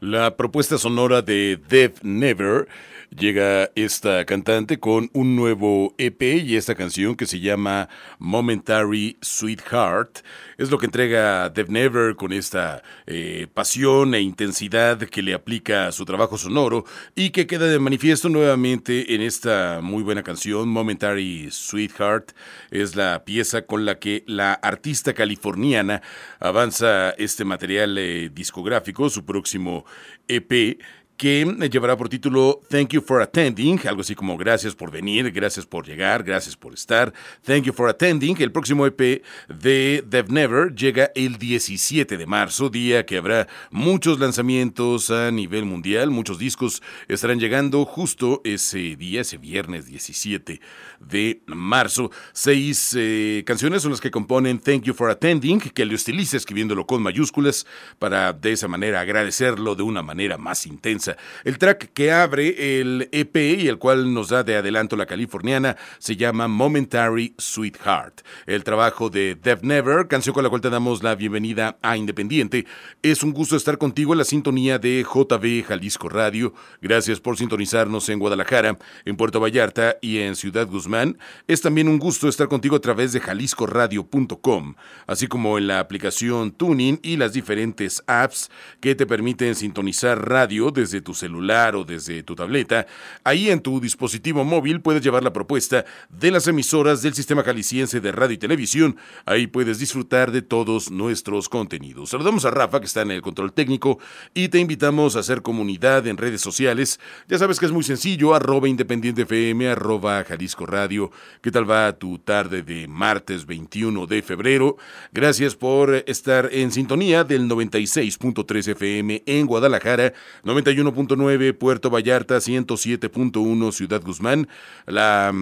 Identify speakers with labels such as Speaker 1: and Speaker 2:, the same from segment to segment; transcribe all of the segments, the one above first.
Speaker 1: La propuesta sonora de Dev Never llega esta cantante con un nuevo EP y esta canción que se llama Momentary Sweetheart. Es lo que entrega Dev Never con esta eh, pasión e intensidad que le aplica a su trabajo sonoro y que queda de manifiesto nuevamente en esta muy buena canción Momentary Sweetheart. Es la pieza con la que la artista californiana avanza este material eh, discográfico, su próximo EP que llevará por título Thank You for Attending, algo así como gracias por venir, gracias por llegar, gracias por estar. Thank You for Attending. El próximo EP de Dev Never llega el 17 de marzo, día que habrá muchos lanzamientos a nivel mundial, muchos discos estarán llegando justo ese día, ese viernes 17 de marzo. Seis eh, canciones son las que componen Thank You for Attending, que le estiliza escribiéndolo con mayúsculas para de esa manera agradecerlo de una manera más intensa. El track que abre el EP y el cual nos da de adelanto la californiana se llama Momentary Sweetheart. El trabajo de Dev Never, canción con la cual te damos la bienvenida a Independiente. Es un gusto estar contigo en la sintonía de JB Jalisco Radio. Gracias por sintonizarnos en Guadalajara, en Puerto Vallarta y en Ciudad Guzmán. Es también un gusto estar contigo a través de jaliscoradio.com, así como en la aplicación Tuning y las diferentes apps que te permiten sintonizar radio desde tu celular o desde tu tableta, ahí en tu dispositivo móvil puedes llevar la propuesta de las emisoras del Sistema Jalisciense de Radio y Televisión. Ahí puedes disfrutar de todos nuestros contenidos. Saludamos a Rafa, que está en el control técnico, y te invitamos a hacer comunidad en redes sociales. Ya sabes que es muy sencillo, arroba independiente FM, arroba Jalisco Radio. ¿Qué tal va tu tarde de martes 21 de febrero? Gracias por estar en sintonía del 96.3 FM en Guadalajara, 91.9 Puerto Vallarta, 107.1 Ciudad Guzmán, la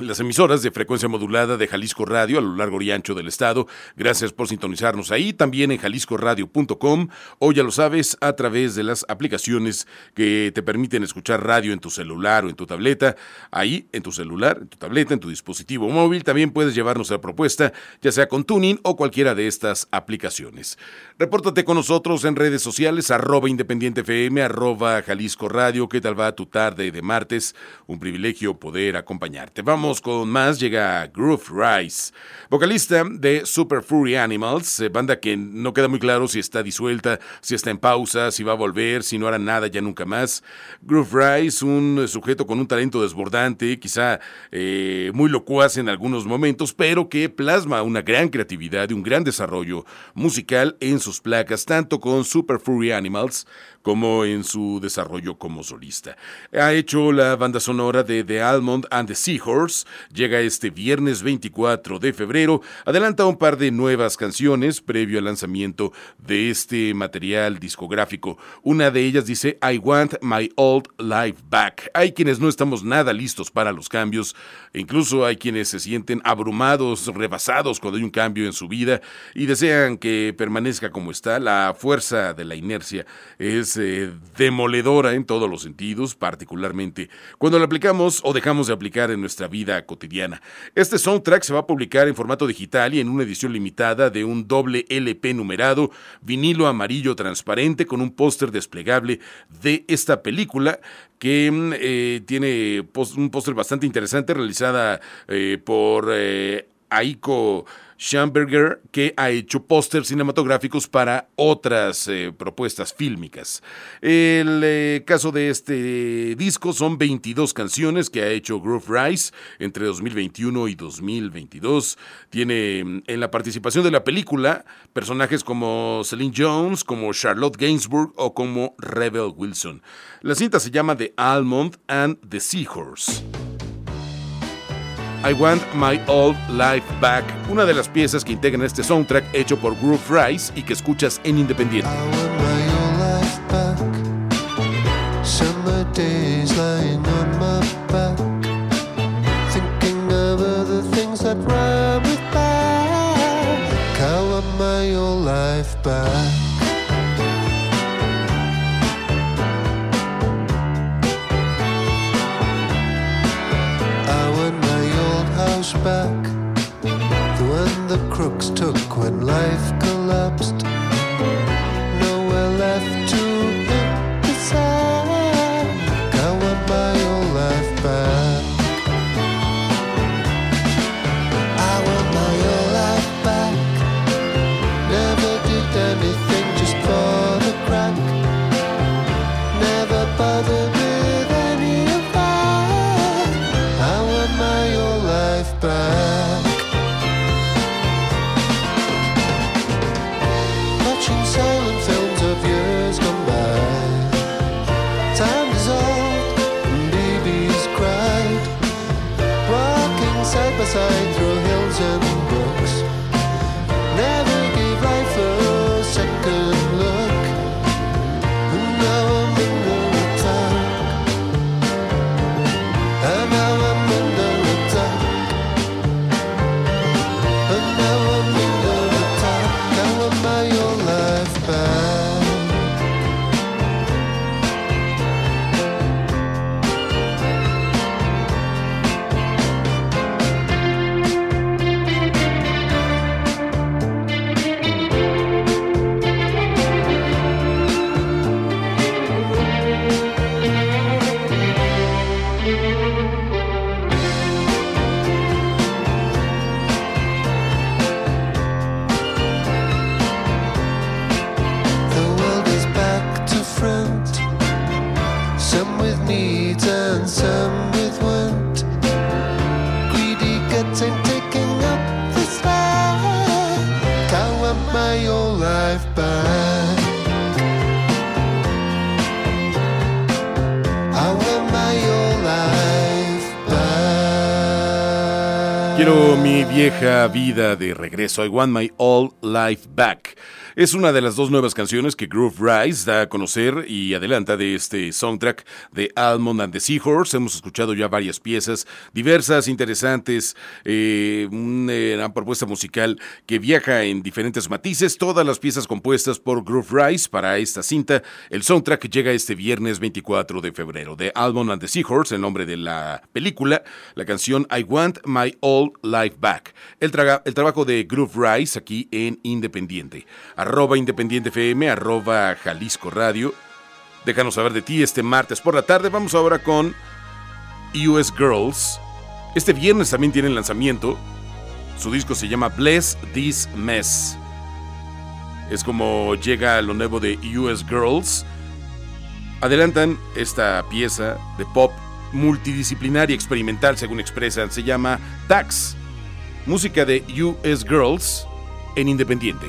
Speaker 1: las emisoras de frecuencia modulada de Jalisco Radio a lo largo y ancho del estado. Gracias por sintonizarnos ahí, también en jaliscoradio.com o ya lo sabes, a través de las aplicaciones que te permiten escuchar radio en tu celular o en tu tableta. Ahí, en tu celular, en tu tableta, en tu dispositivo móvil, también puedes llevarnos la propuesta, ya sea con Tuning o cualquiera de estas aplicaciones. Repórtate con nosotros en redes sociales, arroba independiente FM, arroba Jalisco Radio. ¿Qué tal va tu tarde de martes? Un privilegio poder acompañarte. Vamos con más, llega Groove Rice, vocalista de Super Fury Animals, eh, banda que no queda muy claro si está disuelta, si está en pausa, si va a volver, si no hará nada ya nunca más. Groove Rice, un sujeto con un talento desbordante, quizá eh, muy locuaz en algunos momentos, pero que plasma una gran creatividad y un gran desarrollo musical en sus placas, tanto con Super Fury Animals como en su desarrollo como solista. Ha hecho la banda sonora de The Almond and the Seahorse, llega este viernes 24 de febrero, adelanta un par de nuevas canciones previo al lanzamiento de este material discográfico. Una de ellas dice I Want My Old Life Back. Hay quienes no estamos nada listos para los cambios, e incluso hay quienes se sienten abrumados, rebasados cuando hay un cambio en su vida y desean que permanezca como está. La fuerza de la inercia es eh, demoledora en todos los sentidos, particularmente cuando la aplicamos o dejamos de aplicar en nuestra vida cotidiana. Este soundtrack se va a publicar en formato digital y en una edición limitada de un doble LP numerado, vinilo amarillo transparente con un póster desplegable de esta película que mm, eh, tiene un póster bastante interesante realizada eh, por Aiko Schamberger, que ha hecho pósters cinematográficos para otras eh, propuestas fílmicas. El eh, caso de este disco son 22 canciones que ha hecho Groove Rice entre 2021 y 2022. Tiene mm, en la participación de la película personajes como Celine Jones, como Charlotte Gainsbourg o como Rebel Wilson. La cinta se llama The Almond and the Seahorse. I Want My Old Life Back, una de las piezas que integran este soundtrack hecho por Groove Rice y que escuchas en Independiente. The one the crooks took when life vieja vida de regreso. I want my old life back. Es una de las dos nuevas canciones que Groove Rise da a conocer y adelanta de este soundtrack de Almond and the Seahorse. Hemos escuchado ya varias piezas diversas, interesantes, eh, una propuesta musical que viaja en diferentes matices. Todas las piezas compuestas por Groove Rise para esta cinta. El soundtrack llega este viernes 24 de febrero. De Almond and the Seahorse, el nombre de la película, la canción I Want My Old Life Back. El, el trabajo de Groove Rise aquí en Independiente arroba Independiente FM, arroba Jalisco Radio. Déjanos saber de ti este martes por la tarde. Vamos ahora con US Girls. Este viernes también tienen lanzamiento. Su disco se llama Bless This Mess. Es como llega lo nuevo de US Girls. Adelantan esta pieza de pop multidisciplinaria experimental, según expresan. Se llama Tax. Música de US Girls en Independiente.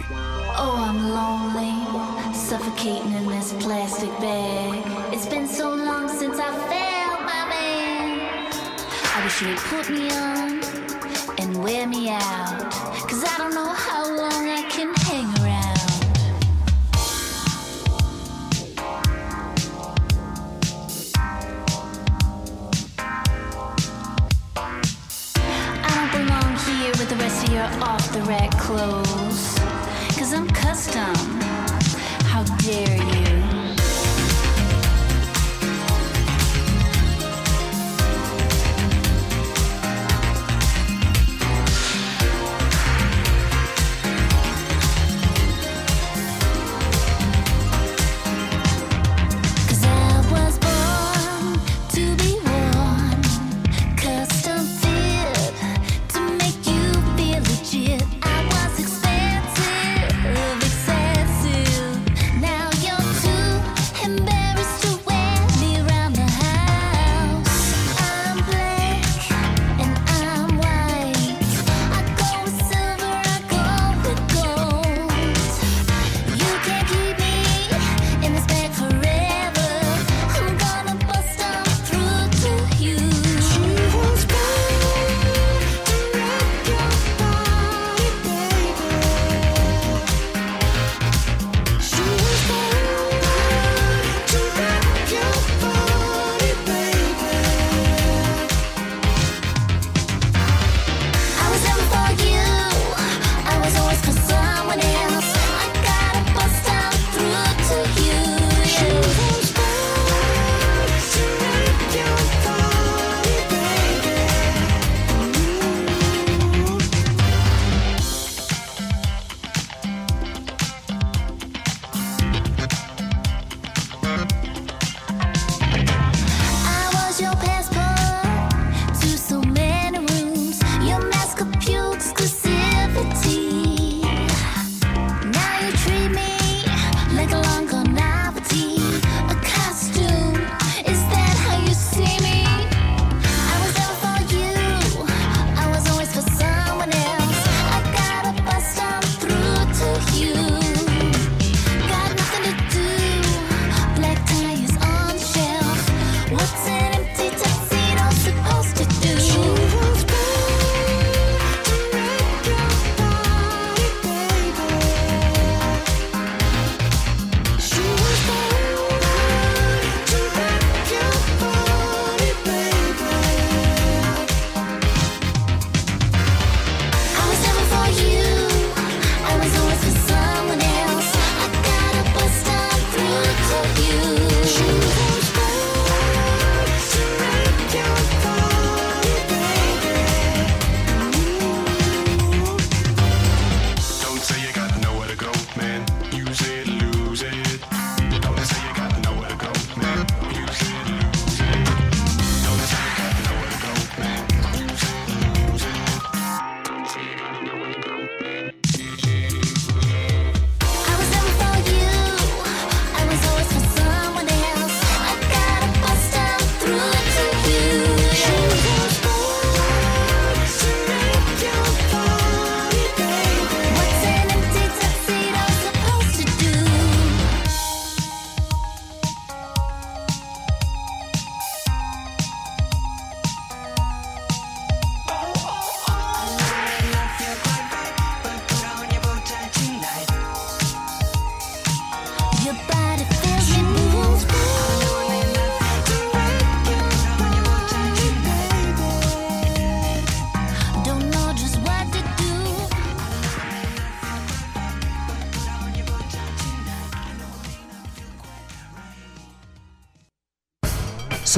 Speaker 2: Oh, I'm lonely, suffocating in this plastic bag. It's been so long since I felt my man. I wish you'd put me on and wear me out. Cause I don't know how long I can hang around. I don't belong here with the rest of your off the rack clothes. I'm custom. How dare you?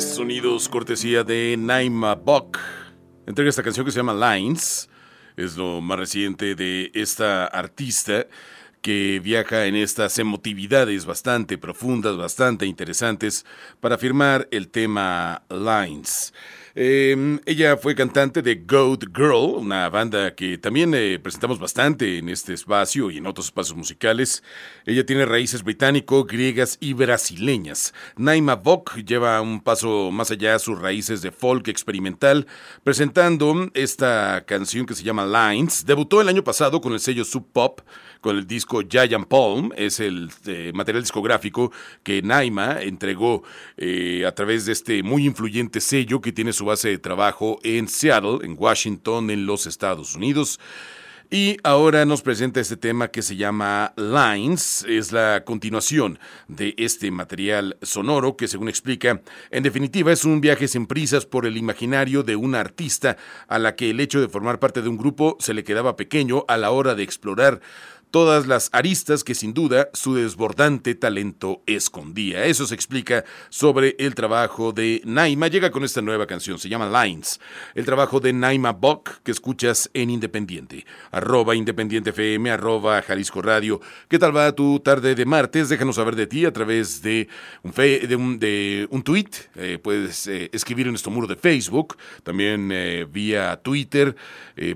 Speaker 1: Sonidos, cortesía de Naima Buck. Entrega esta canción que se llama Lines. Es lo más reciente de esta artista que viaja en estas emotividades bastante profundas, bastante interesantes, para afirmar el tema Lines. Eh, ella fue cantante de Goat Girl, una banda que también eh, presentamos bastante en este espacio y en otros espacios musicales. Ella tiene raíces británico, griegas y brasileñas. Naima Vok lleva un paso más allá sus raíces de folk experimental, presentando esta canción que se llama Lines. Debutó el año pasado con el sello Sub Pop con el disco Giant Palm, es el eh, material discográfico que Naima entregó eh, a través de este muy influyente sello que tiene su base de trabajo en Seattle, en Washington, en los Estados Unidos. Y ahora nos presenta este tema que se llama Lines, es la continuación de este material sonoro que según explica, en definitiva es un viaje sin prisas por el imaginario de una artista a la que el hecho de formar parte de un grupo se le quedaba pequeño a la hora de explorar todas las aristas que sin duda su desbordante talento escondía. Eso se explica sobre el trabajo de Naima. Llega con esta nueva canción, se llama Lines. El trabajo de Naima Bock que escuchas en Independiente. Arroba Independiente FM, arroba Jalisco Radio. ¿Qué tal va tu tarde de martes? Déjanos saber de ti a través de un, fe, de un, tweet. Eh, puedes eh, escribir en nuestro muro de Facebook, también eh, vía Twitter.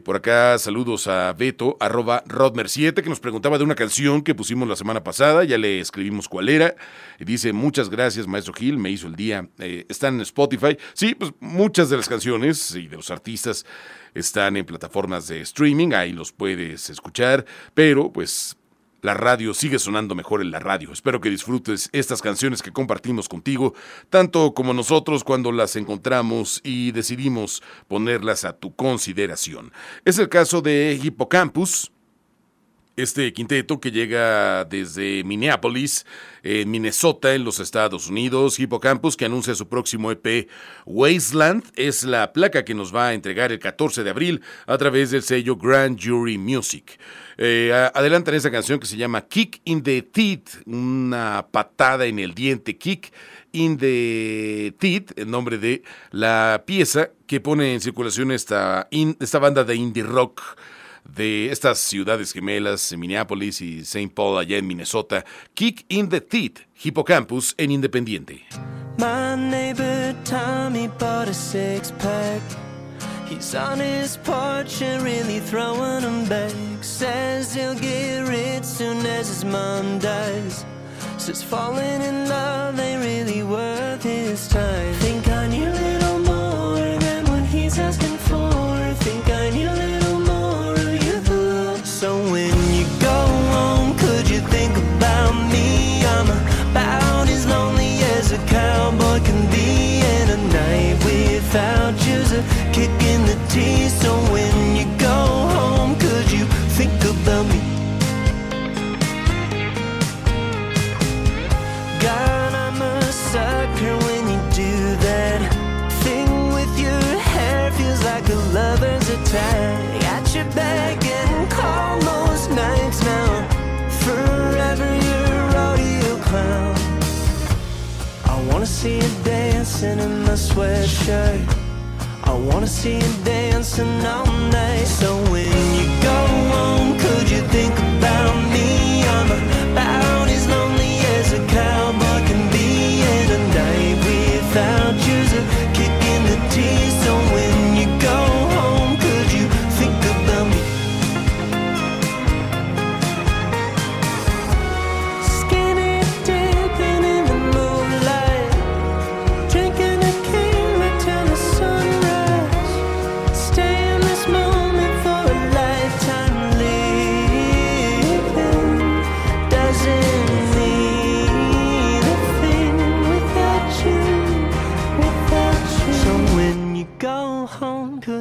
Speaker 1: Por acá saludos a Beto, arroba Rodmer7, que nos preguntaba de una canción que pusimos la semana pasada, ya le escribimos cuál era. Y dice, muchas gracias, maestro Gil, me hizo el día. Eh, están en Spotify. Sí, pues muchas de las canciones y de los artistas están en plataformas de streaming, ahí los puedes escuchar, pero pues la radio sigue sonando mejor en la radio. Espero que disfrutes estas canciones que compartimos contigo, tanto como nosotros cuando las encontramos y decidimos ponerlas a tu consideración. Es el caso de Hippocampus, este quinteto que llega desde Minneapolis, en Minnesota, en los Estados Unidos. Hippocampus, que anuncia su próximo EP Wasteland, es la placa que nos va a entregar el 14 de abril a través del sello Grand Jury Music. Eh, adelantan esa canción que se llama Kick in the Teeth, una patada en el diente, Kick in the Teeth, el nombre de la pieza que pone en circulación esta, esta banda de indie rock de estas ciudades gemelas, Minneapolis y St. Paul allá en Minnesota, Kick in the Teeth, Hippocampus en Independiente.
Speaker 3: My neighbor Tommy bought a six pack. He's on his porch and really throwing them back. Says he'll get rich soon as his mom dies. Says falling in love ain't really worth his time. Without you's a kick in the teeth. So when you go home, could you think about me? God, I'm a sucker when you do that thing with your hair. Feels like a lover's attack. Dancing in my sweatshirt. I wanna see you dancing all night. So when you go home, could you think about me? I'm about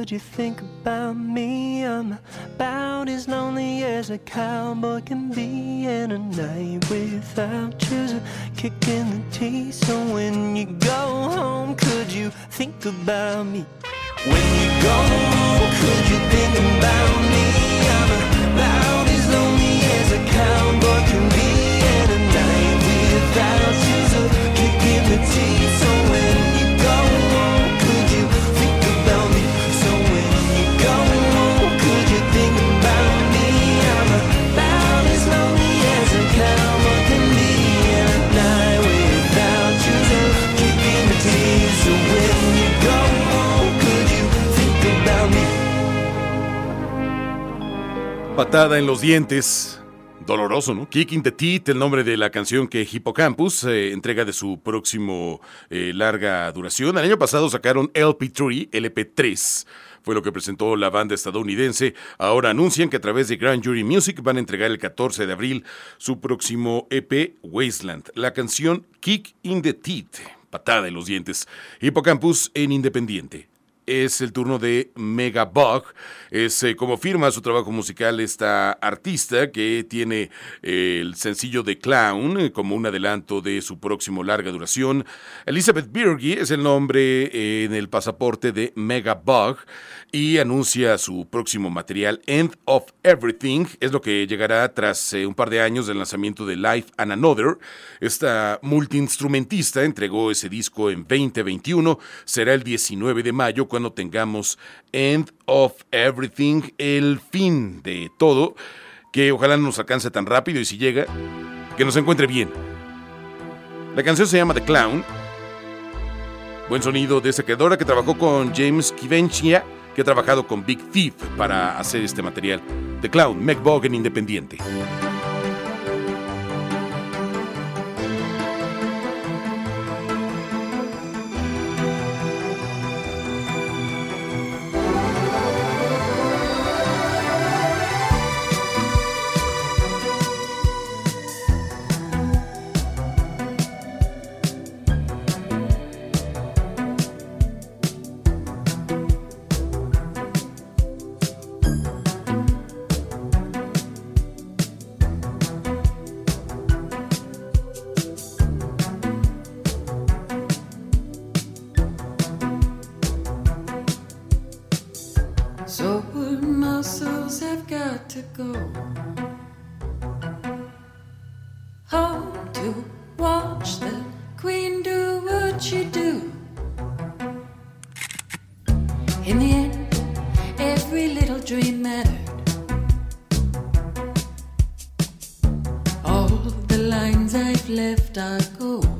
Speaker 3: could you think about me? I'm about as lonely as a cowboy can be, and a night without you's a kick in the teeth. So when you go home, could you think about me? When you go home, could you think about me? I'm about as lonely as a cowboy can be, and a night without you's a kick in the teeth. So when
Speaker 1: patada en los dientes. Doloroso, ¿no? Kicking the Teeth, el nombre de la canción que Hippocampus eh, entrega de su próximo eh, larga duración. El año pasado sacaron LP3, LP3. Fue lo que presentó la banda estadounidense. Ahora anuncian que a través de Grand Jury Music van a entregar el 14 de abril su próximo EP Wasteland. La canción Kick in the Teeth, patada en los dientes. Hippocampus en Independiente es el turno de Mega Bug. Es eh, como firma su trabajo musical esta artista que tiene eh, el sencillo de Clown eh, como un adelanto de su próximo larga duración. Elizabeth Birgie es el nombre en el pasaporte de Mega Bug y anuncia su próximo material End of Everything. Es lo que llegará tras un par de años del lanzamiento de Life and Another. Esta multiinstrumentista entregó ese disco en 2021. Será el 19 de mayo cuando tengamos End of Everything, el fin de todo, que ojalá no nos alcance tan rápido y si llega, que nos encuentre bien. La canción se llama The Clown. Buen sonido de esa creadora que trabajó con James Kivenchia, que ha trabajado con Big Thief para hacer este material. The Clown, Bogan Independiente.
Speaker 4: Little dream mattered. All the lines I've left are gold.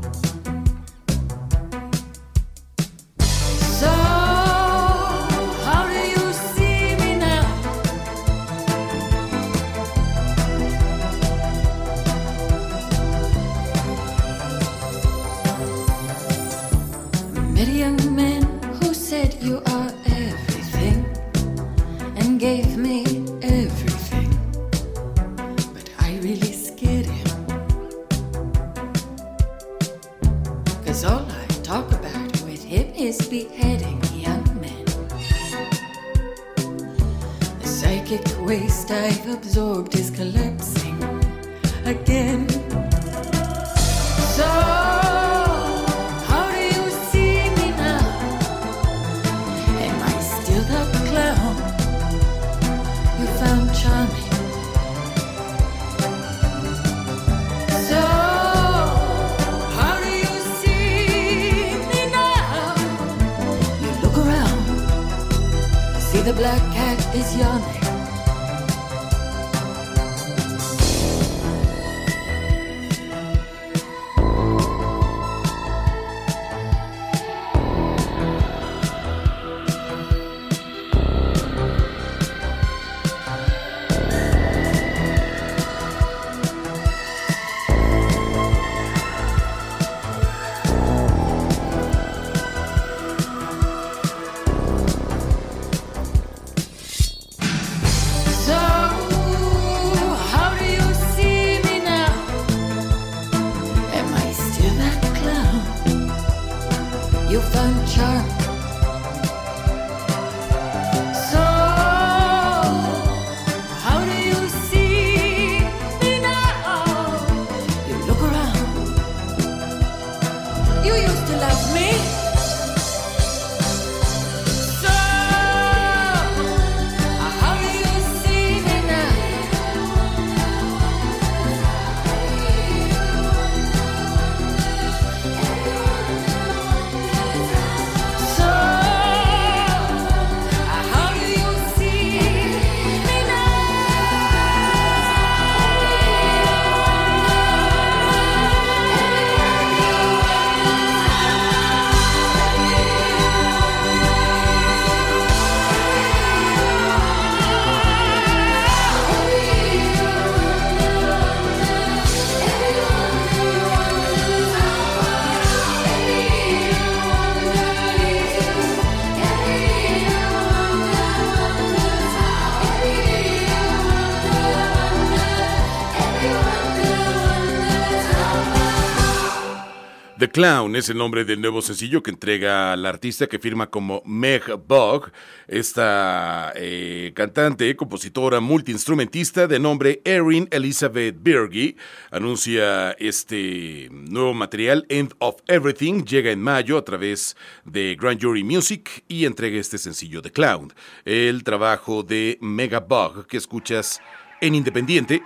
Speaker 4: Clown
Speaker 1: es el nombre del nuevo sencillo que entrega la artista que firma como Meg Bog, esta eh, cantante, compositora, multiinstrumentista de nombre Erin Elizabeth Bergy, anuncia este nuevo material, End of Everything, llega en mayo a través de Grand Jury Music y entrega este sencillo The Clown, el trabajo de Mega Bug que escuchas en Independiente.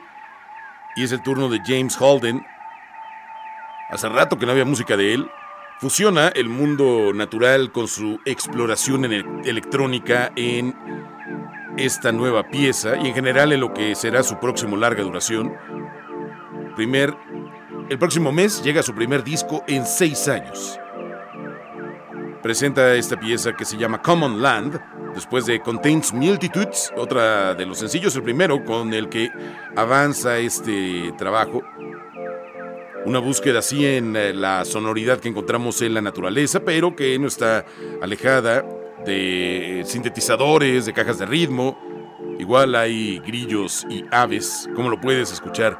Speaker 1: Y es el turno de James Holden, Hace rato que no había música de él. Fusiona el mundo natural con su exploración en electrónica en esta nueva pieza y en general en lo que será su próximo larga duración. Primer, el próximo mes llega su primer disco en seis años. Presenta esta pieza que se llama Common Land, después de Contains Multitudes, otra de los sencillos, el primero con el que avanza este trabajo. Una búsqueda así en eh, la sonoridad que encontramos en la naturaleza, pero que no está alejada de sintetizadores, de cajas de ritmo. Igual hay grillos y aves, como lo puedes escuchar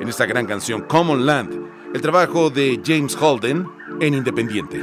Speaker 1: en esta gran canción Common Land, el trabajo de James Holden en Independiente.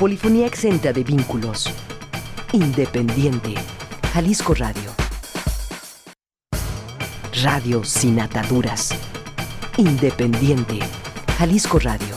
Speaker 5: Polifonía exenta de vínculos. Independiente. Jalisco Radio. Radio sin ataduras. Independiente. Jalisco Radio.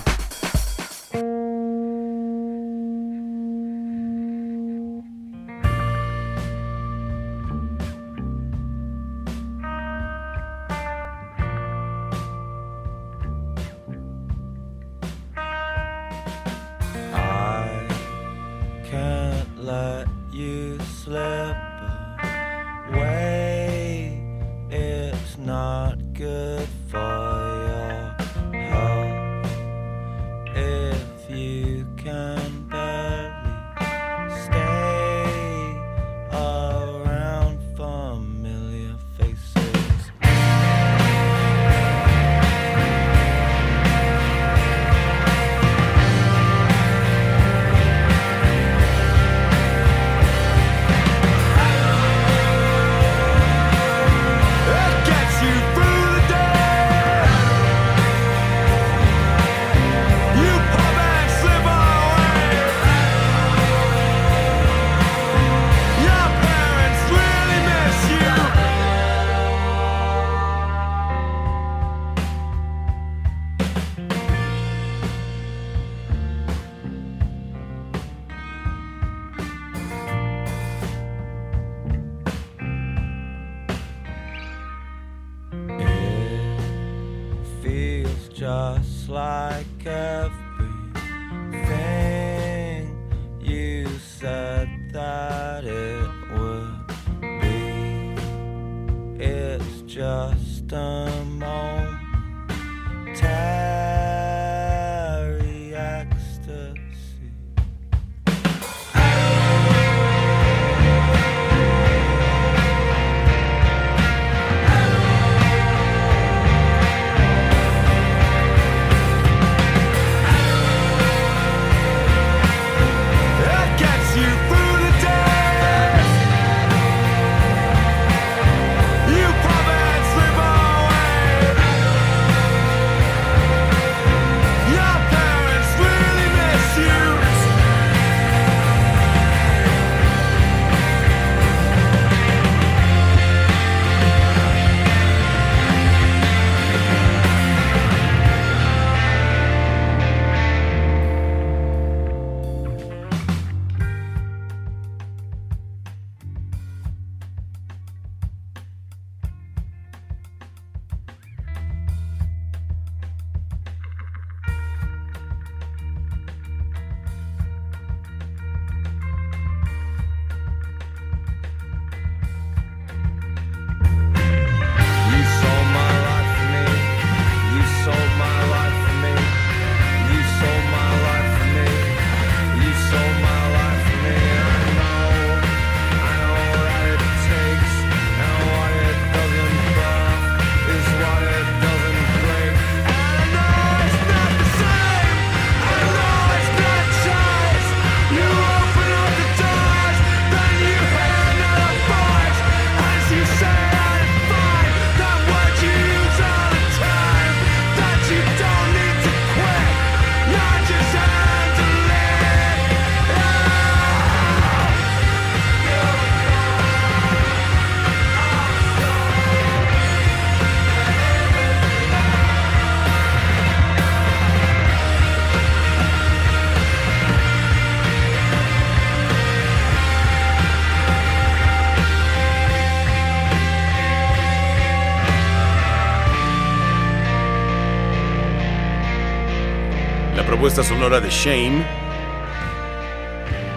Speaker 1: propuesta sonora de Shame.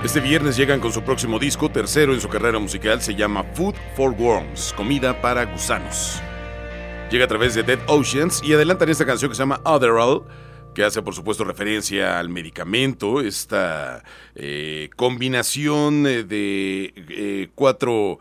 Speaker 1: Este viernes llegan con su próximo disco, tercero en su carrera musical, se llama Food for Worms, comida para gusanos. Llega a través de Dead Oceans y adelantan esta canción que se llama Otherall, que hace por supuesto referencia al medicamento, esta eh, combinación eh, de eh, cuatro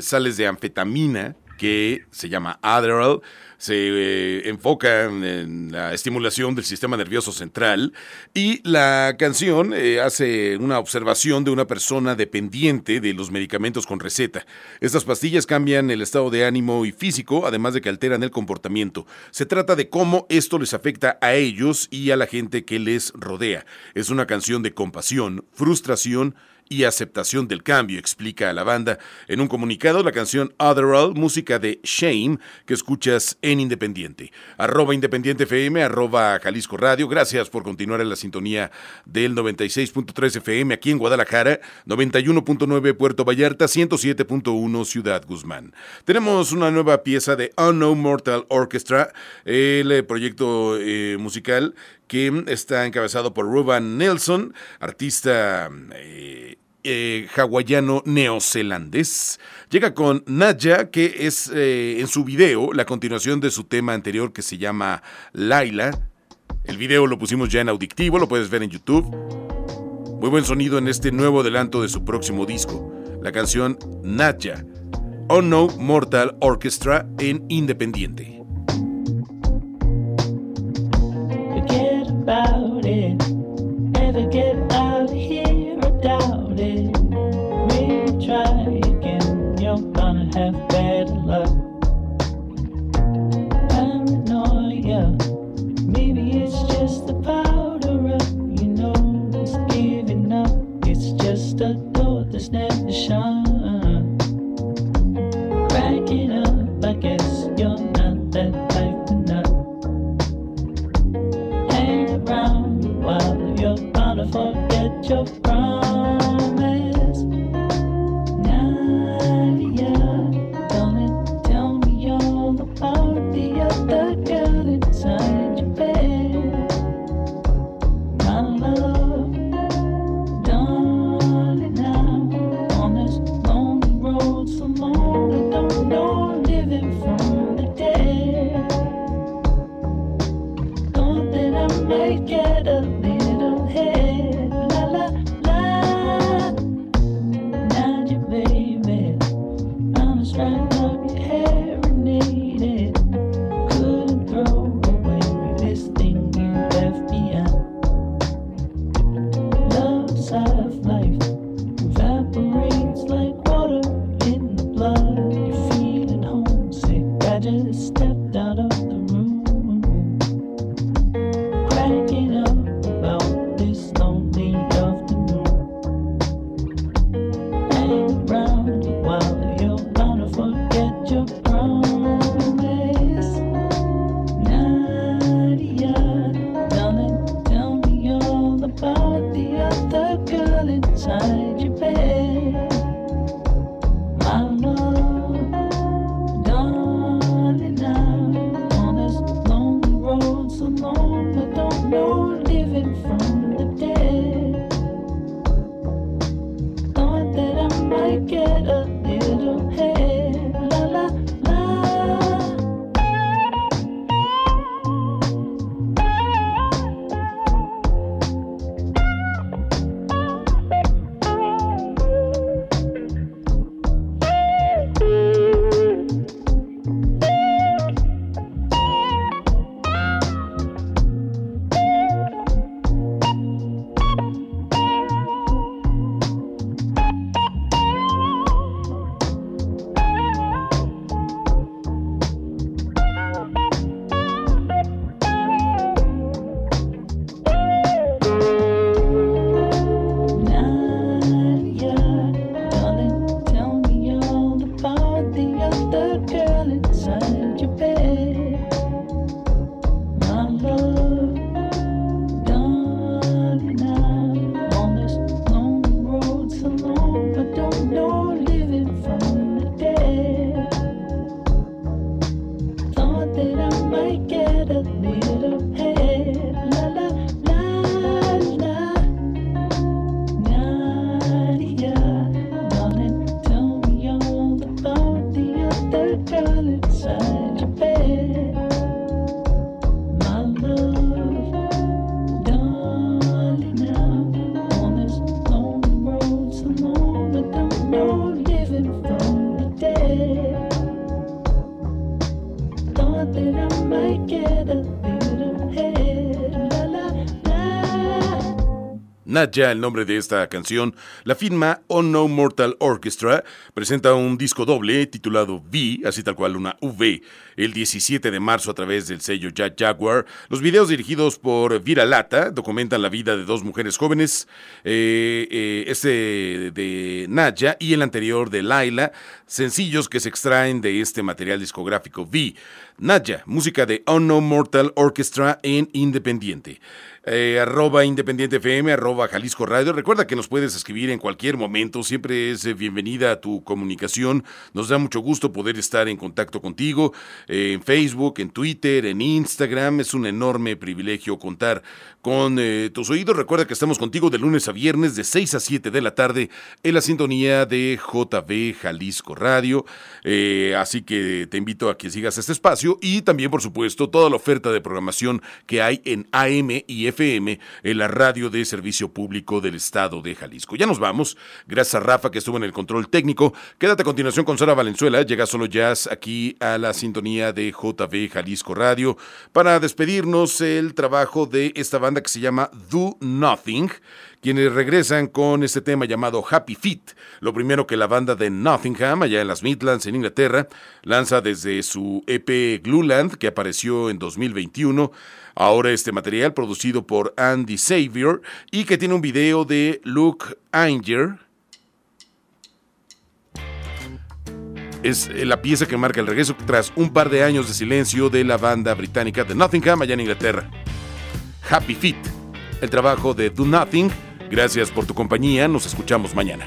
Speaker 1: sales de anfetamina que se llama Adderall se eh, enfoca en, la estimulación del sistema nervioso central y la canción eh, hace una observación de una persona dependiente de los medicamentos con receta. Estas pastillas cambian el estado de ánimo y físico, además de que alteran el comportamiento. Se trata de cómo esto les afecta a ellos y a la gente que les rodea. Es una canción de compasión, frustración, y aceptación del cambio, explica a la banda. En un comunicado, la canción Otherall, música de Shame, que escuchas en Independiente. Arroba Independiente FM, arroba Jalisco Radio. Gracias por continuar en la sintonía del 96.3 FM aquí en Guadalajara, 91.9 Puerto Vallarta, 107.1 Ciudad Guzmán. Tenemos una nueva pieza de Unknown Mortal Orchestra, el proyecto eh, musical que está encabezado por Ruben Nelson, artista eh, eh, hawaiano neozelandés. Llega con Nadja, que es eh, en su video la continuación de su tema anterior que se llama Laila. El video lo pusimos ya en auditivo, lo puedes ver en YouTube. Muy buen sonido en este nuevo adelanto de su próximo disco, la canción Nadja, No Mortal Orchestra en Independiente.
Speaker 6: Stepped out of the
Speaker 1: Nadja, el nombre de esta canción, la firma Unknown Mortal Orchestra presenta un disco doble titulado V, así tal cual una V, el 17 de marzo a través del sello Jack Jaguar. Los videos dirigidos por Vira Lata documentan la vida de dos mujeres jóvenes, eh, eh, este de Nadja y el anterior de Laila, sencillos que se extraen de este material discográfico V. Nadja, música de Unknown Mortal Orchestra en Independiente. Eh, arroba Independiente FM, arroba Jalisco Radio. Recuerda que nos puedes escribir en cualquier momento, siempre es eh, bienvenida a tu comunicación. Nos da mucho gusto poder estar en contacto contigo eh, en Facebook, en Twitter, en Instagram. Es un enorme privilegio contar con tus oídos. Recuerda que estamos contigo de lunes a viernes de 6 a 7 de la tarde en la sintonía de JB Jalisco Radio. así que te invito a que sigas este espacio y también, por supuesto, toda la oferta de programación que hay en AM y FM FM en la radio de servicio público del estado de Jalisco. Ya nos vamos. Gracias a Rafa que estuvo en el control técnico. Quédate a continuación con Sara Valenzuela. Llega solo jazz aquí a la sintonía de JB Jalisco Radio para despedirnos el trabajo de esta banda que se llama Do Nothing quienes regresan con este tema llamado Happy Feet, lo primero que la banda de Nottingham, allá en las Midlands, en Inglaterra, lanza desde su EP Glueland, que apareció en 2021. Ahora este material producido por Andy Xavier y que tiene un video de Luke Anger. Es la pieza que marca el regreso tras un par de años de silencio de la banda británica de Nottingham allá en Inglaterra. Happy Feet, el trabajo de Do Nothing Gracias por tu compañía, nos escuchamos mañana.